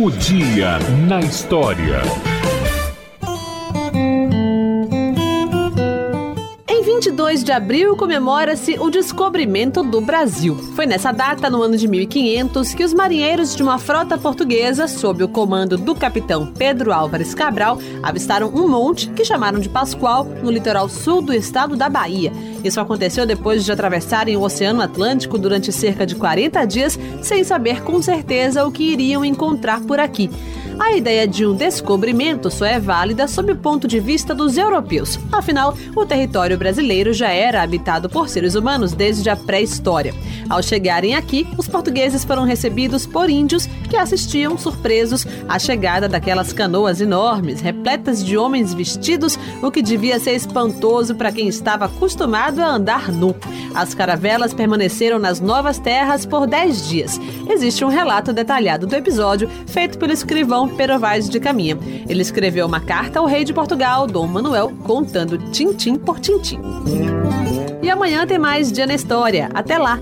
O dia na história. 22 de abril comemora-se o descobrimento do Brasil. Foi nessa data, no ano de 1500, que os marinheiros de uma frota portuguesa, sob o comando do capitão Pedro Álvares Cabral, avistaram um monte que chamaram de Pascoal, no litoral sul do estado da Bahia. Isso aconteceu depois de atravessarem o Oceano Atlântico durante cerca de 40 dias, sem saber com certeza o que iriam encontrar por aqui. A ideia de um descobrimento só é válida sob o ponto de vista dos europeus. Afinal, o território brasileiro já era habitado por seres humanos desde a pré-história. Ao chegarem aqui, os portugueses foram recebidos por índios que assistiam surpresos à chegada daquelas canoas enormes, repletas de homens vestidos, o que devia ser espantoso para quem estava acostumado a andar nu. As caravelas permaneceram nas novas terras por 10 dias. Existe um relato detalhado do episódio feito pelo escrivão Perovais de Caminha. Ele escreveu uma carta ao rei de Portugal, Dom Manuel, contando tintim por tintim. E amanhã tem mais Dia na História. Até lá!